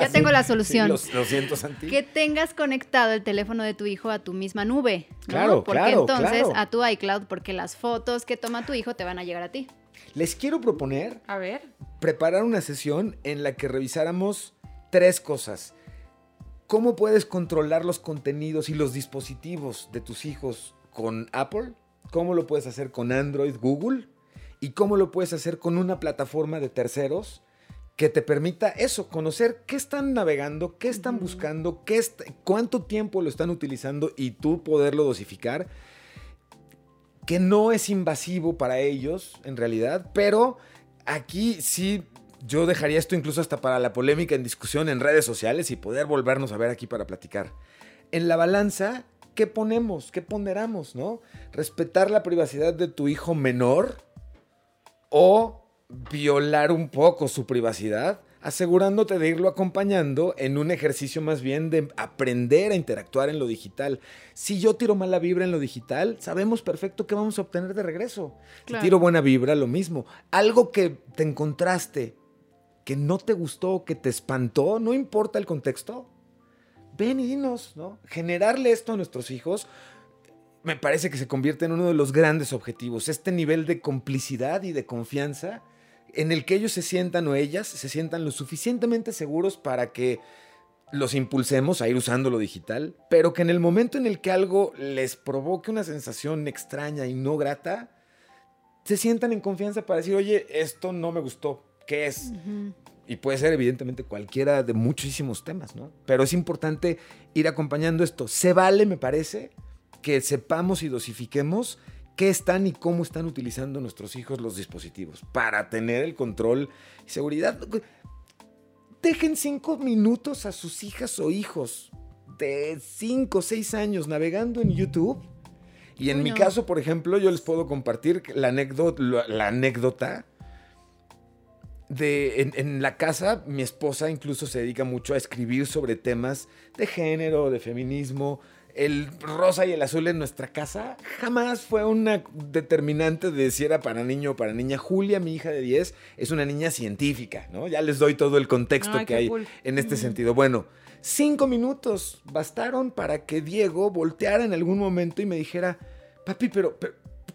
ya tengo la solución.
lo, siento, Santi.
Que tengas conectado el teléfono de tu hijo a tu misma nube. Claro, porque entonces a tu iCloud, porque las fotos que toma tu hijo te van a llegar a ti.
Les quiero proponer.
A ver.
Preparar una sesión en la que revisáramos tres cosas. ¿Cómo puedes controlar los contenidos y los dispositivos de tus hijos con Apple? ¿Cómo lo puedes hacer con Android, Google? ¿Y cómo lo puedes hacer con una plataforma de terceros que te permita eso, conocer qué están navegando, qué están buscando, qué cuánto tiempo lo están utilizando y tú poderlo dosificar? que no es invasivo para ellos en realidad, pero aquí sí yo dejaría esto incluso hasta para la polémica en discusión en redes sociales y poder volvernos a ver aquí para platicar. En la balanza, ¿qué ponemos? ¿Qué ponderamos? ¿No? ¿Respetar la privacidad de tu hijo menor o violar un poco su privacidad? asegurándote de irlo acompañando en un ejercicio más bien de aprender a interactuar en lo digital. Si yo tiro mala vibra en lo digital, sabemos perfecto qué vamos a obtener de regreso. Si tiro buena vibra, lo mismo. Algo que te encontraste, que no te gustó, que te espantó, no importa el contexto, ven y dinos, ¿no? Generarle esto a nuestros hijos me parece que se convierte en uno de los grandes objetivos, este nivel de complicidad y de confianza en el que ellos se sientan o ellas se sientan lo suficientemente seguros para que los impulsemos a ir usando lo digital, pero que en el momento en el que algo les provoque una sensación extraña y no grata, se sientan en confianza para decir, oye, esto no me gustó, ¿qué es? Y puede ser evidentemente cualquiera de muchísimos temas, ¿no? Pero es importante ir acompañando esto. Se vale, me parece, que sepamos y dosifiquemos qué están y cómo están utilizando nuestros hijos los dispositivos para tener el control y seguridad. Dejen cinco minutos a sus hijas o hijos de cinco o seis años navegando en YouTube. Y en mi caso, por ejemplo, yo les puedo compartir la anécdota, la anécdota de en, en, la casa, mi esposa incluso se dedica mucho a escribir sobre temas de género, de feminismo, el rosa y el azul en nuestra casa jamás fue una determinante de si era para niño o para niña. Julia, mi hija de 10, es una niña científica, ¿no? Ya les doy todo el contexto que hay en este sentido. Bueno, cinco minutos bastaron para que Diego volteara en algún momento y me dijera, papi, pero,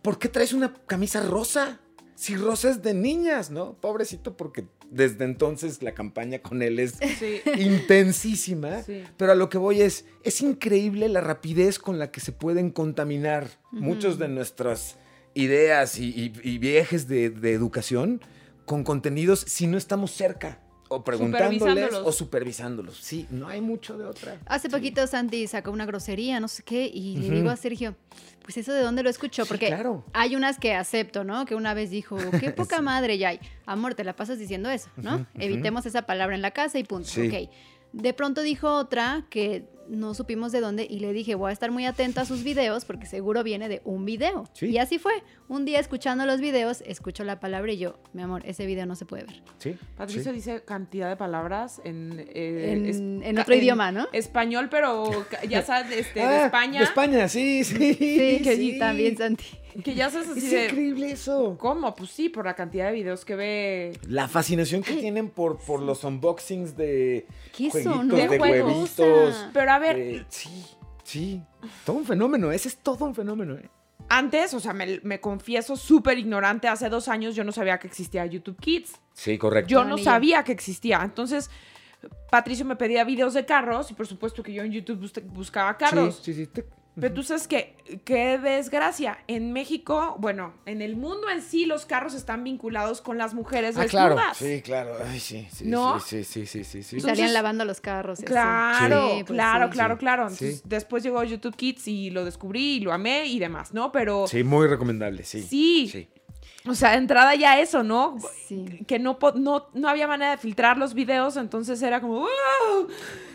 ¿por qué traes una camisa rosa? Si rosa es de niñas, ¿no? Pobrecito, porque desde entonces la campaña con él es
Sí.
intensísima.
Sí.
Pero a lo que voy es, es increíble la rapidez con la que se pueden contaminar muchos de nuestras ideas y, y- y viajes de, de educación con contenidos si no estamos cerca. O preguntándoles o supervisándolos. Sí, no hay mucho de otra.
Hace poquito Santi sacó una grosería, no sé qué, y le digo a Sergio, pues eso de dónde lo escuchó,
Sí,
porque
claro.
hay unas que acepto, ¿no? Que una vez dijo, qué poca madre ya hay. Amor, te la pasas diciendo eso, ¿no? Evitemos esa palabra en la casa y punto.
Sí.
Ok. De pronto dijo otra que no supimos de dónde y le dije, voy a estar muy atenta a sus videos porque seguro viene de un video.
Sí.
Y así fue. Un día escuchando los videos, escucho la palabra y yo, mi amor, ese video no se puede ver.
Sí.
Patricio
sí.
dice cantidad de palabras en, eh,
En-
es-
en otro idioma, ¿no?
Español, pero ya sabes, este, de
Ah,
España.
De España, sí, sí.
Sí, que
sí.
también Santi.
Que ya sabes así
Es
de.
increíble eso.
¿Cómo? Pues sí, por la cantidad de videos que ve.
La fascinación que tienen por, por los unboxings de
¿Qué
jueguitos,
son?
De
de
juegos.
huevitos.
Pero a ver,
de- sí, sí. Todo un fenómeno. Ese es todo un fenómeno, ¿eh?
antes, o sea, me, me confieso súper ignorante. Hace dos años yo no sabía que existía YouTube Kids.
Sí, correcto.
Yo
No,
sabía que existía. Entonces, Patricio me pedía videos de carros y por supuesto que yo en YouTube bus- buscaba carros.
Sí, sí, sí.
Pero tú sabes que, qué desgracia. En México, bueno, en el mundo en sí, los carros están vinculados con las mujeres
Ah, claro.
desnudas.
Sí, claro. Ay, sí, sí,
¿No?
sí, sí, sí, sí,
salían lavando los carros. y así.
Claro,
Sí, pues
claro,
sí.
claro, claro.
sí.
Entonces, después llegó YouTube Kids y lo descubrí y lo amé y demás, ¿no? Pero
Sí, muy recomendable, sí.
Sí. O sea, de entrada ya eso, ¿no?
Sí.
Que no, no, no había manera de filtrar los videos, entonces era como, ¡wow!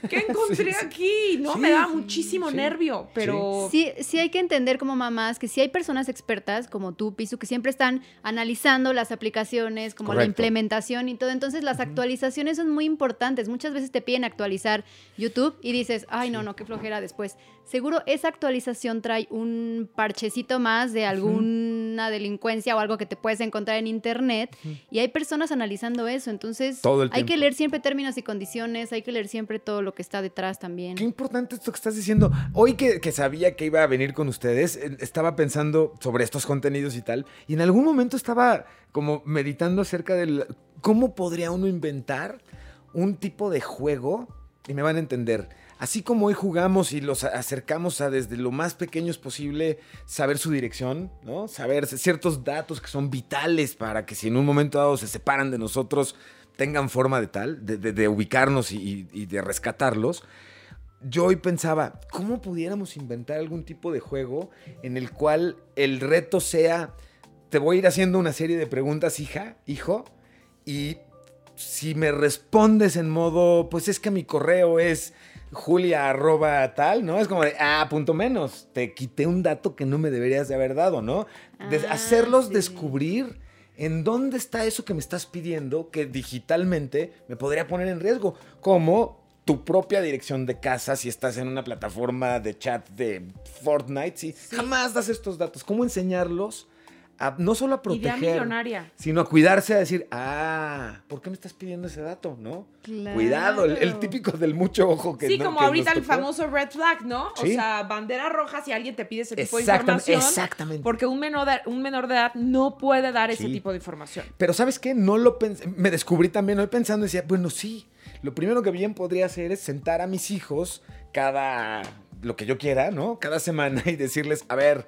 ¿Qué encontré
Sí,
aquí? ¿No?
Sí,
Me daba muchísimo
sí.
nervio, pero...
Sí, sí hay que entender como mamás que sí hay personas expertas como tú, Pisu, que siempre están analizando las aplicaciones, como la implementación y todo. Entonces las actualizaciones son muy importantes. Muchas veces te piden actualizar YouTube y dices, ay, no, no, qué flojera después. Seguro esa actualización trae un parchecito más de alguna delincuencia o algo que te puedes encontrar en internet y hay personas analizando eso. Entonces
Todo el
hay que leer siempre términos y condiciones, hay que leer siempre todo lo que está detrás también.
Qué importante esto que estás diciendo. Hoy que, que sabía que iba a venir con ustedes, eh, estaba pensando sobre estos contenidos y tal, y en algún momento estaba como meditando acerca de cómo podría uno inventar un tipo de juego, y me van a entender. Así como hoy jugamos y los acercamos a desde lo más pequeños posible saber su dirección, ¿no? Saber ciertos datos que son vitales para que si en un momento dado se separan de nosotros, tengan forma de tal, de, ubicarnos y- y de rescatarlos yo hoy pensaba, ¿cómo pudiéramos inventar algún tipo de juego en el cual el reto sea, te voy a ir haciendo una serie de preguntas, hija, hijo, y si me respondes en modo, pues es que mi correo es julia arroba tal, ¿no? Es como de, ah, punto menos, te quité un dato que no me deberías de haber dado, ¿no? De-
Ah,
hacerlos
sí.
descubrir en dónde está eso que me estás pidiendo que digitalmente me podría poner en riesgo, como tu propia dirección de casa si estás en una plataforma de chat de Fortnite, si jamás das estos datos, cómo enseñarlos a no solo a proteger,
millonaria.
sino a cuidarse, a decir, ah, ¿por qué me estás pidiendo ese dato? ¿No? Cuidado, el, típico del mucho ojo que
Sí,
no-
como
que
ahorita el famoso red flag, ¿no? O sea, bandera roja si alguien te pide ese tipo de información.
exactamente.
Porque un menor de, un menor de edad no puede dar ese tipo de información.
Pero ¿sabes qué? No lo pensé, me descubrí también hoy pensando, decía, bueno, sí, lo primero que bien podría hacer es sentar a mis hijos cada, lo que yo quiera, ¿no? Cada semana y decirles, a ver,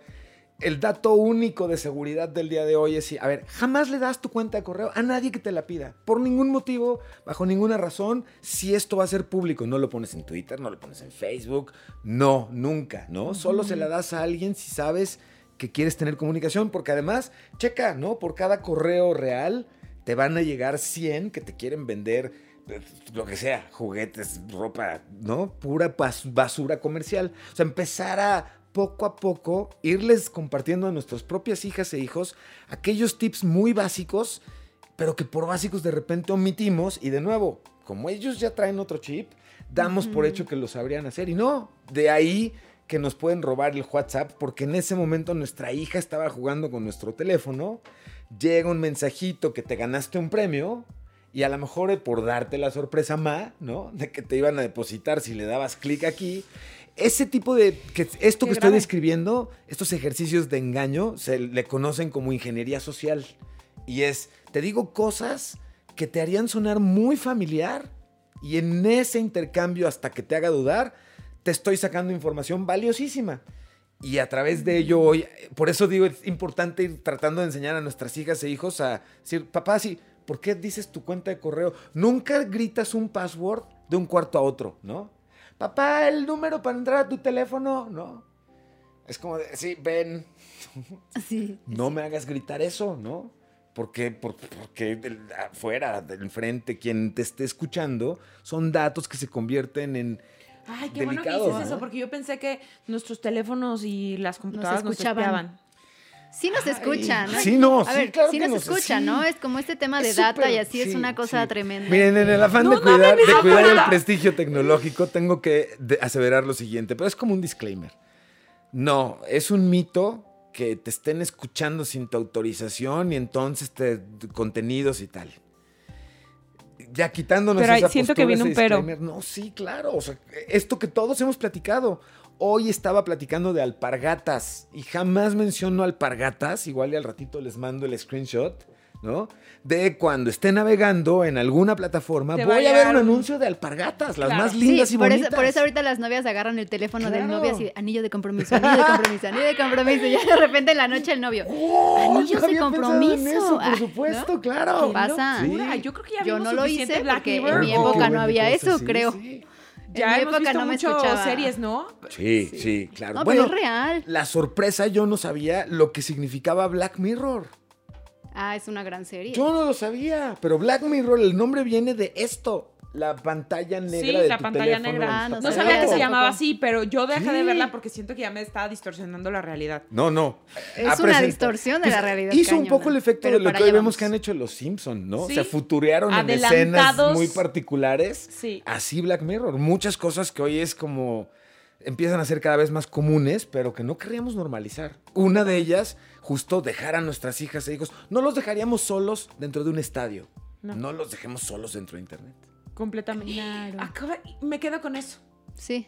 el dato único de seguridad del día de hoy es, a ver, jamás le das tu cuenta de correo a nadie que te la pida, por ningún motivo, bajo ninguna razón, si esto va a ser público, no lo pones en Twitter, no lo pones en Facebook, no, nunca, ¿no? Solo se la das a alguien si sabes que quieres tener comunicación, porque además, checa, ¿no? Por cada correo real te van a llegar 100 que te quieren vender eh, lo que sea, juguetes, ropa, ¿no? Pura bas- basura comercial. O sea, empezar a poco a poco irles compartiendo a nuestras propias hijas e hijos aquellos tips muy básicos, pero que por básicos de repente omitimos y de nuevo, como ellos ya traen otro chip, damos por hecho que lo sabrían hacer y no, de ahí que nos pueden robar el WhatsApp porque en ese momento nuestra hija estaba jugando con nuestro teléfono, llega un mensajito que te ganaste un premio y a lo mejor eh, por darte la sorpresa ma, ¿no? De que te iban a depositar si le dabas clic aquí, ese tipo de. Que esto
Qué
que estoy describiendo, estos ejercicios de engaño, se le conocen como ingeniería social. Y es, te digo cosas que te harían sonar muy familiar. Y en ese intercambio, hasta que te haga dudar, te estoy sacando información valiosísima. Y a través de ello hoy, por eso digo, es importante ir tratando de enseñar a nuestras hijas e hijos a decir, papá, sí, ¿por qué dices tu cuenta de correo? Nunca gritas un password de un cuarto a otro, ¿no? Papá, el número para entrar a tu teléfono, ¿no? Es como, de, sí, ven,
Sí.
no me hagas gritar eso, ¿no? Porque, por- porque del- afuera, del frente, quien te esté escuchando, son datos que se convierten en...
Ay, qué bueno que
Delicado,
dices
¿no?
eso, porque yo pensé que nuestros teléfonos y las computadoras nos,
escuchaban.
espiaban.
Sí nos escuchan, ¿no?
Sí, no,
A
sí,
ver,
claro
sí
que
nos
nos-
escuchan,
sí.
¿no? Es como este tema de
Es
data
súper-
y así es
sí,
una cosa
sí.
tremenda.
Miren, en el afán
No
de cuidar, de cuidar el prestigio tecnológico, tengo que aseverar lo siguiente, pero es como un disclaimer. No, es un mito que te estén escuchando sin tu autorización y entonces te contenidos y tal. Ya quitándonos
Pero
esa
siento que
postura,
viene
ese
un pero.
disclaimer, No, sí, claro. O sea, esto que todos hemos platicado. Hoy estaba platicando de alpargatas y jamás menciono alpargatas. Igual y al ratito les mando el screenshot, ¿no? De cuando esté navegando en alguna plataforma,
Te
voy
a
a ver un anuncio de alpargatas, las más
Sí,
lindas y
por
bonitas.
eso, por eso ahorita las novias agarran el teléfono del
Claro.
novio así, de, anillo de compromiso, anillo de compromiso, anillo de compromiso, y ya de repente en la noche el novio,
¡Oh!
anillos
no
de
en
compromiso.
eso,
Ah,
por supuesto,
¿no?
claro.
¿Qué pasa?
Sí.
Yo creo que ya
Yo
vimos
no lo hice porque en mi época no había
cosa,
eso,
sí,
creo.
sí.
Ya
en mi
hemos
época
visto
no me
mucho
escuchaba.
series, ¿no?
Sí, sí, claro.
No,
bueno,
pero es real.
la sorpresa yo no sabía lo que significaba Black Mirror.
Ah, es una gran serie.
Yo no lo sabía, pero Black Mirror, el nombre viene de esto, la pantalla negra
Sí,
de
la
tu
pantalla
teléfono
negra.
Ah, no
no
sabía
que se llamaba así, pero yo dejé de verla porque siento que ya me estaba distorsionando la realidad.
No, no.
Es
Ah,
una
presenta-
distorsión de la realidad
Hizo un poco el efecto
pero
de lo que hoy vemos que han hecho los Simpsons, ¿no?
Sí.
Se futurearon en escenas muy particulares.
Sí.
Así Black Mirror. Muchas cosas que hoy es como empiezan a ser cada vez más comunes, pero que no querríamos normalizar. Una de ellas, justo dejar a nuestras hijas e hijos. No los dejaríamos solos dentro de un estadio.
No.
No, los dejemos solos dentro de Internet.
Completamente.
Claro.
Acaba- me quedo con eso.
Sí.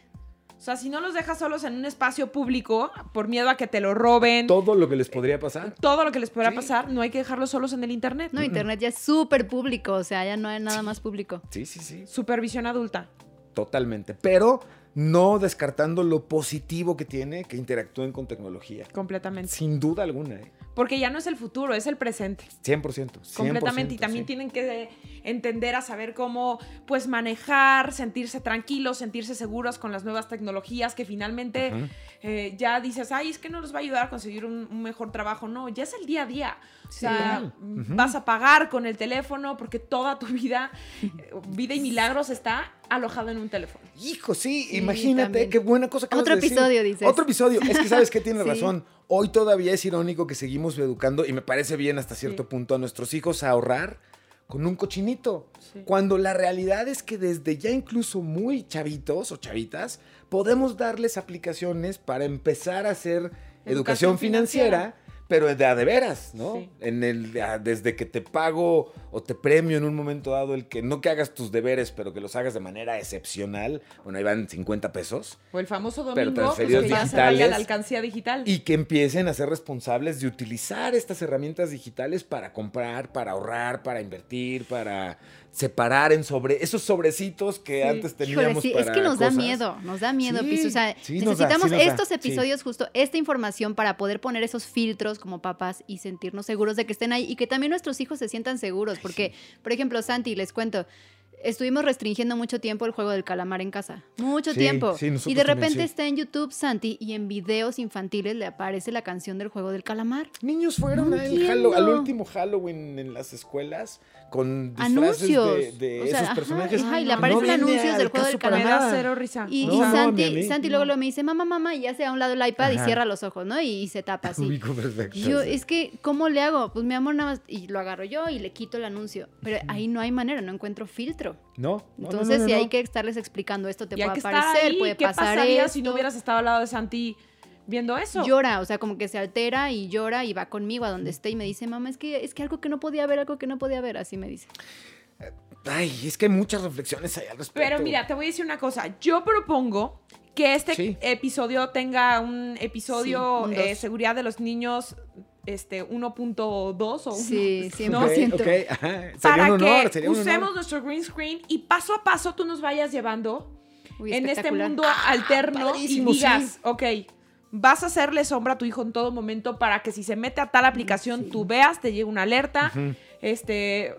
O sea, si no los dejas solos en un espacio público por miedo a que te lo roben,
Todo lo que les podría pasar.
todo lo que les pueda
Sí.
pasar, no hay que dejarlos solos en el internet.
No, internet ya es súper público, o sea, ya no hay nada más público.
Sí, sí, sí.
Supervisión adulta.
Totalmente. Pero no descartando lo positivo que tiene que interactúen con tecnología.
Completamente.
Sin duda alguna, ¿eh?
Porque ya no es el futuro, es el presente.
100%. 100%.
Completamente. Y también
sí.
tienen que entender a saber cómo, pues, manejar, sentirse tranquilos, sentirse seguros con las nuevas tecnologías que finalmente eh, ya dices, ay, es que no les va a ayudar a conseguir un, un mejor trabajo. No, ya es el día a día. O sea.
Ujú.
vas a pagar con el teléfono porque toda tu vida, eh, vida y milagros está alojado en un teléfono.
Hijo, sí,
Sí,
imagínate
también.
qué buena cosa acabas
Otro episodio, dices.
Otro episodio. Es que sabes que tienes
Sí.
razón. Hoy todavía es irónico que seguimos educando y me parece bien hasta cierto
Sí.
punto a nuestros hijos a ahorrar con un cochinito.
Sí.
Cuando la realidad es que desde ya incluso muy chavitos o chavitas podemos darles aplicaciones para empezar a hacer educación,
Educación
financiera.
financiera.
Pero de a de veras, ¿no?
Sí.
En el, desde que te pago o te premio en un momento dado el que no que hagas tus deberes, pero que los hagas de manera excepcional. Bueno, ahí van 50 pesos.
O el famoso
Pero
domingo, pues,
transferidos
que ya se
digitales.
la alcancía digital.
Y que empiecen a ser responsables de utilizar estas herramientas digitales para comprar, para ahorrar, para invertir, para separar en sobre esos sobrecitos que
Sí.
antes
Híjole,
teníamos
sí,
para
es que nos da miedo, nos da miedo,
Sí,
Piso. O sea, necesitamos
da,
estos episodios, justo esta información para poder poner esos filtros como papás y sentirnos seguros de que estén ahí y que también nuestros hijos se sientan seguros. Porque, por ejemplo, Santi, les cuento. Estuvimos restringiendo mucho tiempo el juego del calamar en casa. Mucho
Sí,
tiempo.
sí, nosotros
y de
también,
repente
sí.
está en YouTube Santi y en videos infantiles le aparece la canción del juego del calamar.
Niños fueron
No
al, último Halloween en las escuelas con disfraces
Anuncios.
de, de
O sea,
esos
ajá,
personajes.
ajá, y le aparecen anuncios del juego del calamar.
da cero risa.
Y,
No,
y
no,
Santi. Santi luego lo me dice, mamá, mamá, y hace a un lado el iPad y cierra los ojos, ¿no? Y, y se tapa así.
Ubico perfecto.
Y yo,
sí.
es que, ¿cómo le hago? Pues mi amor, nada más, y lo agarro yo y le quito el anuncio. Pero ahí no hay manera, no encuentro filtro.
No, no, no,
Entonces,
no,
si
no,
hay que estarles explicando esto, te
y
puede aparecer,
ahí.
puede
¿Qué
pasar
pasaría
esto.
si no hubieras estado al lado de Santi viendo eso?
Llora, o sea, como que se altera y llora y va conmigo a donde esté y me dice, mamá, es que, es que algo que no podía ver, algo que no podía ver, así me dice.
Ay, es que hay muchas reflexiones ahí al respecto.
Pero mira, te voy a decir una cosa. Yo propongo que este
Sí.
episodio tenga un episodio
Sí, un
eh, seguridad de los niños este 1.2 o uno-
Sí,
¿no?
100%.
Ok, ok, ajá. Sería
para
un honor,
que
sería un
usemos
honor.
nuestro green screen y paso a paso tú nos vayas llevando
Uy,
en este mundo alterno
padrísimo,
y digas,
sí.
ok, vas a hacerle sombra a tu hijo en todo momento para que si se mete a tal aplicación tú veas, te llegue una alerta, este,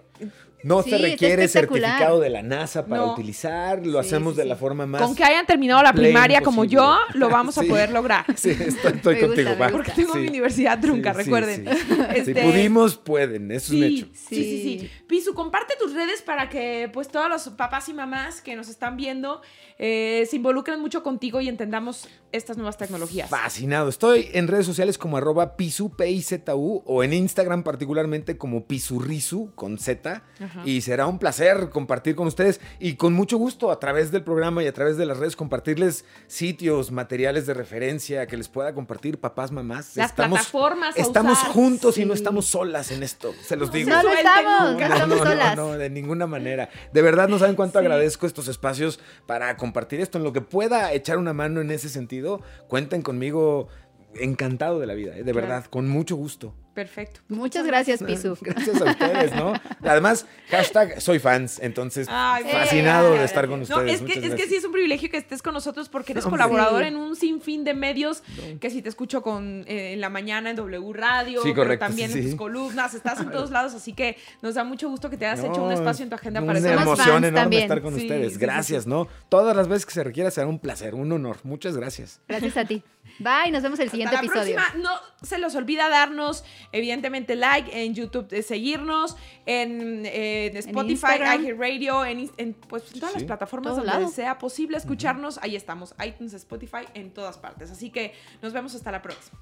No
Sí, está
requiere certificado de la NASA para
No.
utilizar, lo
Sí,
hacemos
sí,
de la forma más...
con que hayan terminado la primaria como yo, lo vamos a poder lograr.
Sí, estoy, contigo,
gusta,
va.
Porque tengo mi universidad trunca, recuerden.
Si
Este,
pudimos, pueden, eso es un hecho.
sí, sí, sí.
Sí.
Pisu, comparte tus redes para que pues todos los papás y mamás que nos están viendo eh, se involucren mucho contigo y entendamos estas nuevas tecnologías.
Fascinado. Estoy en redes sociales como arroba pisu, P-I-Z-U, o en Instagram particularmente como pisurrisu, con Z.
Ajá.
Y será un placer compartir con ustedes y con mucho gusto a través del programa y a través de las redes compartirles sitios, materiales de referencia que les pueda compartir papás, mamás.
Las plataformas a
Estamos
usar.
juntos y no estamos solas en esto, se los digo.
No lo
Suelten.
estamos, no,
No,
estamos
no, no,
solas.
no, de ninguna manera. De verdad no saben cuánto
Sí.
agradezco estos espacios para compartir esto. En lo que pueda echar una mano en ese sentido, cuenten conmigo encantado de la vida, ¿eh? de
Claro.
verdad, con mucho gusto.
Perfecto.
Muchas gracias, Pisu.
Gracias a ustedes, ¿no? Además, hashtag soy fans, entonces
Ay,
fascinado
eh,
de estar con
No,
ustedes.
es que, es que sí es un privilegio que estés con nosotros porque eres
Hombre.
colaborador
Sí.
en un sinfín de medios que si te escucho con eh, en la mañana en W Radio,
Sí,
pero también
sí,
en
sí.
tus columnas, estás en todos lados, así que nos da mucho gusto que te hayas hecho un
No,
espacio en tu agenda
una
para
Somos
eso.
emoción
fans
enorme
también.
estar con
Sí,
ustedes. gracias,
sí.
¿no? Todas las veces que se requiera será un placer, un honor. Muchas gracias.
Gracias a ti. Bye, nos vemos el siguiente
Hasta la
episodio.
próxima. No se los olvida darnos, evidentemente, like en YouTube, de seguirnos en, eh, en Spotify,
Instagram.
Radio, en, ins- en, pues, en todas
Sí.
las plataformas
Todo
donde
lado.
sea posible escucharnos. Ahí estamos, iTunes, Spotify, en todas partes. Así que nos vemos hasta la próxima.